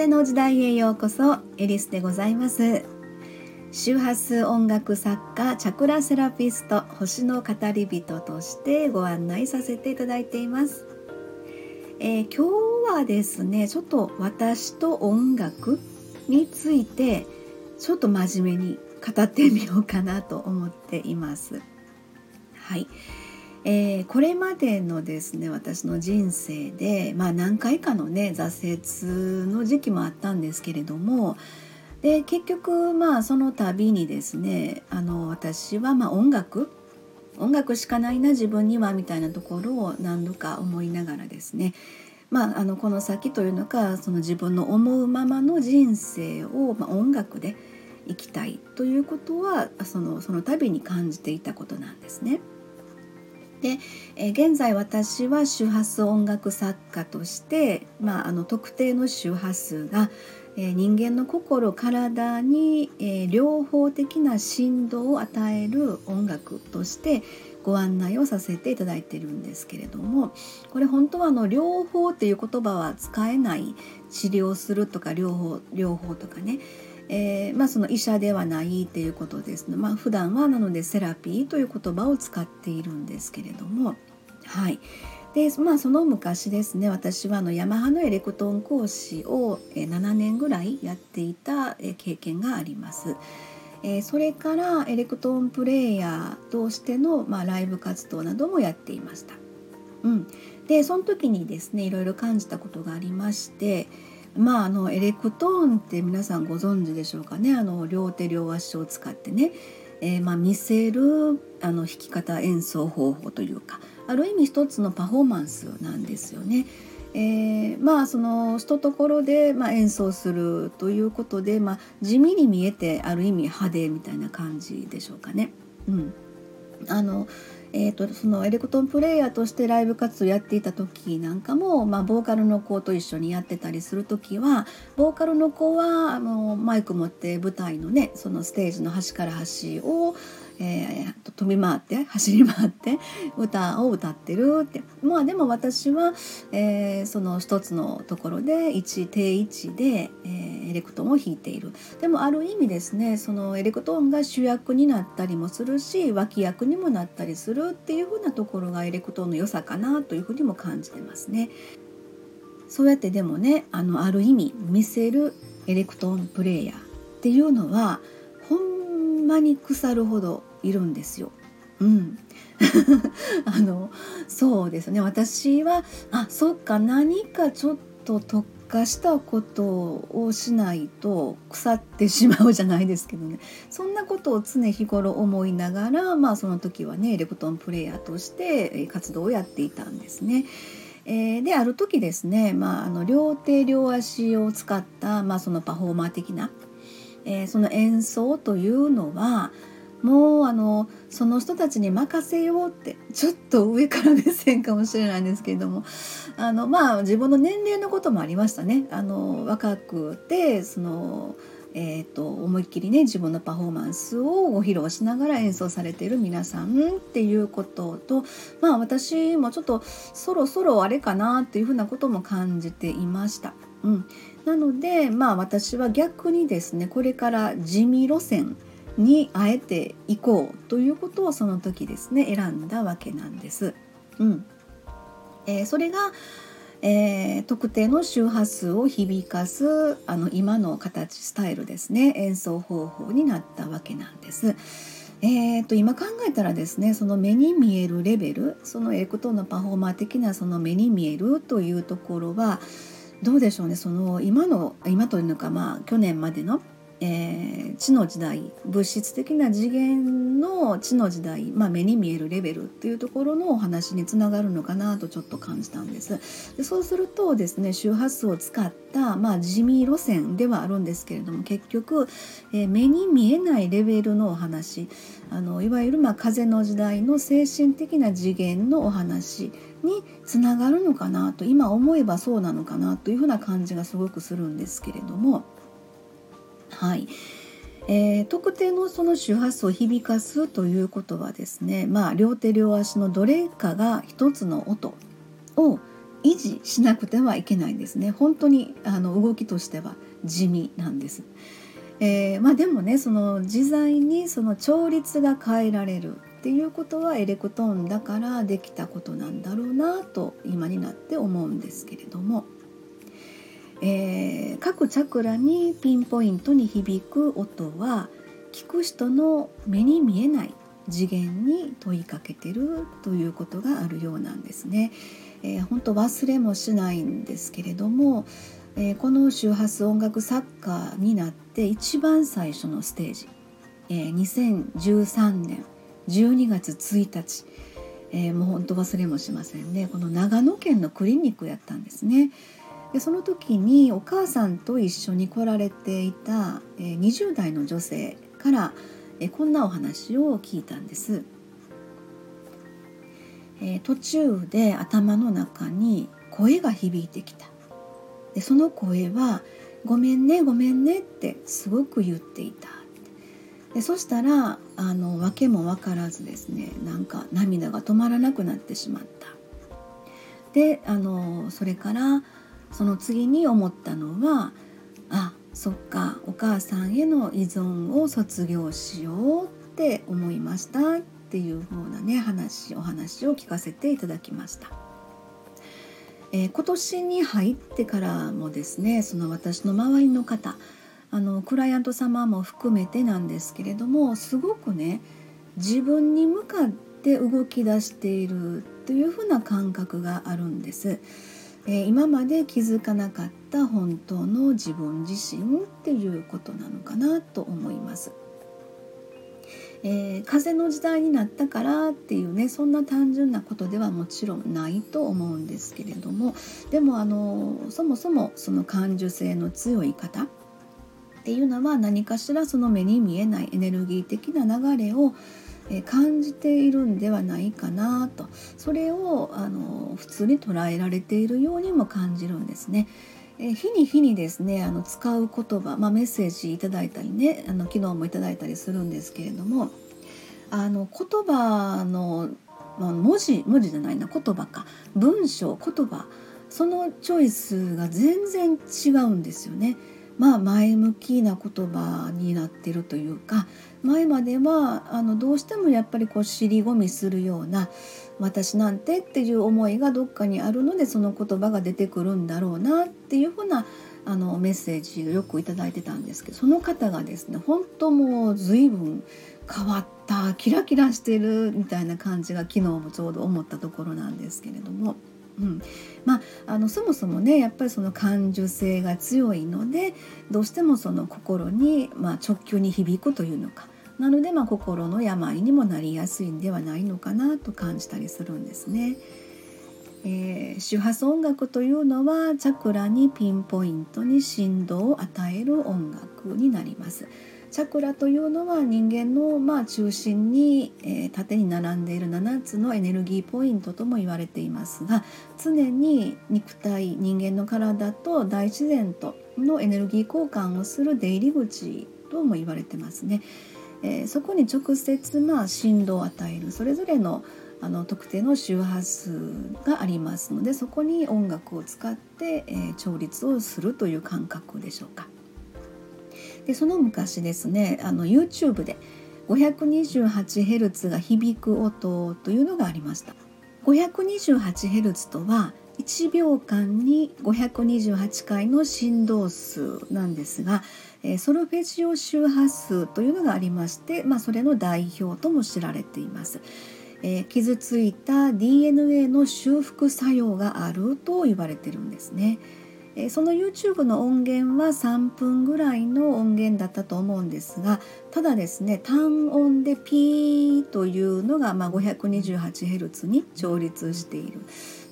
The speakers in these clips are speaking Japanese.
風の時代へようこそエリスでございます。周波数音楽作家チャクラセラピスト星の語り人としてご案内させていただいています、えー、今日はですねちょっと私と音楽についてちょっと真面目に語ってみようかなと思っています。はい、えー、これまでのですね私の人生で、まあ、何回かのね挫折の時期もあったんですけれどもで結局まあその度にですねあの私はま音楽音楽しかないな自分にはみたいなところを何度か思いながらですねまあ、あのこの先というのかその自分の思うままの人生を、まあ、音楽で生きたいということはそのその度に感じていたことなんですね。で、え現在私は周波数音楽作家として、まあ、あの特定の周波数が、え人間の心体に、え両方的な振動を与える音楽としてご案内をさせていただいてるんですけれどもこれ本当はあの両方っていう言葉は使えない治療するとか両方両方とかねえー、まあ、その医者ではないっていうことですの、まあ、普段はなのでセラピーという言葉を使っているんですけれどもはいでまあその昔ですね私はあのヤマハのエレクトーン講師を7年ぐらいやっていた経験があります。えそれからエレクトーンプレーヤーとしての、まあ、ライブ活動などもやっていました。うん、でその時にですねいろいろ感じたことがありまして、まああのエレクトーンって皆さんご存知でしょうかねあの両手両足を使ってね、えー、まあ、見せるあの弾き方演奏方法というかある意味一つのパフォーマンスなんですよね。えー、まあそのひとところで、まあ、演奏するということで、まあ、地味に見えてある意味派手みたいな感じでしょうかね。うん、あのえーと、そのエレクトンプレイヤーとしてライブ活動やっていた時なんかも、まあ、ボーカルの子と一緒にやってたりする時はボーカルの子はあのマイク持って舞台のねそのステージの端から端をえー、飛び回って走り回って歌を歌ってるって。まあでも私は、えー、その一つのところで一定位置で、えー、エレクトーンを弾いているでもある意味ですねそのエレクトーンが主役になったりもするし脇役にもなったりするっていうふうなところがエレクトーンの良さかなというふうにも感じてますね。そうやってでもねあのある意味見せるエレクトーンプレーヤーっていうのはほんまに腐るほどいるんですよ。うん、あのそうですね私はあそっか何かちょっと特化したことをしないと腐ってしまうじゃないですけどね そんなことを常日頃思いながらまあその時はねレクトンプレーヤーとして活動をやっていたんですね。えー、である時ですね、まあ、あの両手両足を使った、まあ、そのパフォーマー的な、えー、その演奏というのはもうあのその人たちに任せようってちょっと上から目線かもしれないんですけれどもあのまあ自分の年齢のこともありましたね。あの若くてそのえーと、思いっきりね自分のパフォーマンスをご披露しながら演奏されている皆さんっていうこととまあ私もちょっとそろそろあれかなっていうふうなことも感じていました。うん、なのでまあ私は逆にですねこれから地味路線にあえていこうということをその時ですね選んだわけなんです。うんえー、それが、えー、特定の周波数を響かすあの今の形スタイルですね演奏方法になったわけなんです。えーと、今考えたらですねその目に見えるレベルそのエクトーのパフォーマー的なその目に見えるというところはどうでしょうねその今の今というのかまあ去年までのえー、知の時代物質的な次元の知の時代、まあ、目に見えるレベルっていうところのお話につながるのかなとちょっと感じたんですでそうするとですね周波数を使った、まあ、地味路線ではあるんですけれども結局、えー、目に見えないレベルのお話あのいわゆるまあ風の時代の精神的な次元のお話につながるのかなと今思えばそうなのかなというふうな感じがすごくするんですけれども。はい。えー、特定のその周波数を響かすということはですね、まあ、両手両足のどれかが一つの音を維持しなくてはいけないんですね本当にあの動きとしては地味なんです。えー、まあ、でもねその自在にその調律が変えられるっていうことはエレクトーンだからできたことなんだろうなと今になって思うんですけれども、えー、各チャクラにピンポイントに響く音は聞く人の目に見えない次元に問いかけてるということがあるようなんですね。えー、本当忘れもしないんですけれども、えー、この周波数音楽作家になって一番最初のステージ、えー、2013年12月1日、えー、もう本当忘れもしませんねこの長野県のクリニックやったんですね。でその時にお母さんと一緒に来られていた、20代の女性から、こんなお話を聞いたんです。途中で頭の中に声が響いてきた。でその声は「ごめんねごめんね」ってすごく言っていた。でそしたらあの訳も分からずですねなんか涙が止まらなくなってしまった。であのそれからその次に思ったのはあそっかお母さんへの依存を卒業しようって思いましたっていう風なね話お話を聞かせていただきました。えー、今年に入ってからもですねその私の周りの方あのクライアント様も含めてなんですけれどもすごくね自分に向かって動き出しているというふうな感覚があるんです。え、今まで気づかなかった本当の自分自身っていうことなのかなと思います。えー、風の時代になったからっていうねそんな単純なことではもちろんないと思うんですけれどもでもあのそもそもその感受性の強い方っていうのは何かしらその目に見えないエネルギー的な流れを感じているんではないかなとそれをあの普通に捉えられているようにも感じるんですね。え日に日にですねあの使う言葉、まあ、メッセージいただいたりねあの昨日もいただいたりするんですけれどもあの言葉の、まあ、文字文字じゃないな言葉か文章言葉そのチョイスが全然違うんですよね。まあ、前向きな言葉になってるというか前まではあのどうしてもやっぱりこう尻込みするような私なんてっていう思いがどっかにあるのでその言葉が出てくるんだろうなっていうふうなあのメッセージをよく頂いてたんですけどその方がですね本当もう随分変わったキラキラしてるみたいな感じが昨日もちょうど思ったところなんですけれども。うん、まああのそもそもねやっぱりその感受性が強いのでどうしてもその心に、まあ、直球に響くというのかなので、まあ、心の病にもなりやすいんではないのかなと感じたりするんですね。えー、周波数音楽というのはチャクラにピンポイントに振動を与える音楽になります。チャクラというのは人間のまあ中心に、え、縦に並んでいる7つのエネルギーポイントとも言われていますが常に肉体人間の体と大自然とのエネルギー交換をする出入り口とも言われてますね。え、そこに直接まあ振動を与えるそれぞれのあの特定の周波数がありますのでそこに音楽を使って、え、調律をするという感覚でしょうか。でその昔ですねあの YouTube で 528Hz が響く音というのがありました。528Hz とは1秒間に528回の振動数なんですがえソルフェジオ周波数というのがありまして、まあ、それの代表とも知られています。えー、傷ついた DNA の修復作用があると言われてるんですね。え、その YouTube の音源は3分ぐらいの音源だったと思うんですがただですね単音でピーというのが、まあ、528Hz に調律している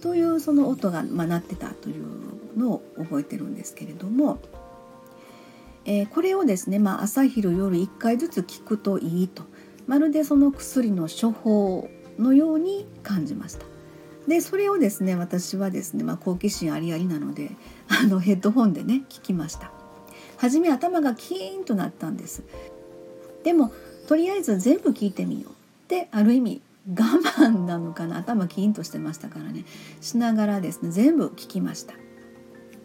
というその音が、まあ、鳴ってたというのを覚えてるんですけれども。えー、これをですね、まあ、朝昼夜1回ずつ聞くといいとまるでその薬の処方のように感じました。でそれをですね私はですね、まあ、好奇心ありありなのであのヘッドホンでね聞きました。初め頭がキーンとなったんです。でもとりあえず全部聞いてみよう。ってある意味我慢なのかな頭キーンとしてましたからね。しながらですね全部聞きました。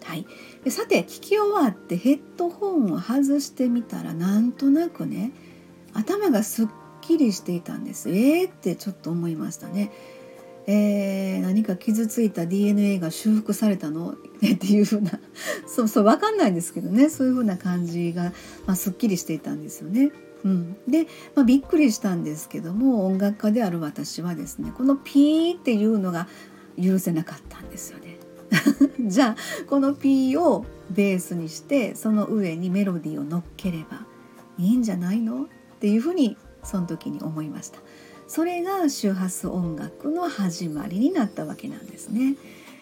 はい、でさて聞き終わってヘッドホンを外してみたらなんとなくね頭がすっきりしていたんです。えーってちょっと思いましたね。えー、何か傷ついた DNA が修復されたの？っていうふうな そうそう分かんないんですけどねそういうふうな感じが、まあ、すっきりしていたんですよね。うん、で、まあ、びっくりしたんですけども音楽家である私はですねこのピーっていうのが許せなかったんですよね。じゃあこのピーをベースにしてその上にメロディーを乗っければいいんじゃないの？っていうふうにその時に思いました。それが周波数音楽の始まりになったわけなんですね。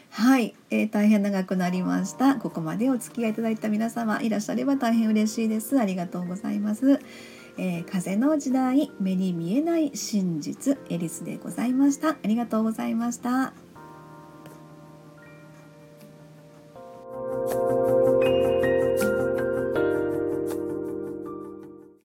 はい、えー、大変長くなりました。ここまでお付き合いいただいた皆様いらっしゃれば大変嬉しいです。ありがとうございます、えー、風の時代目に見えない真実エリスでございました。ありがとうございました。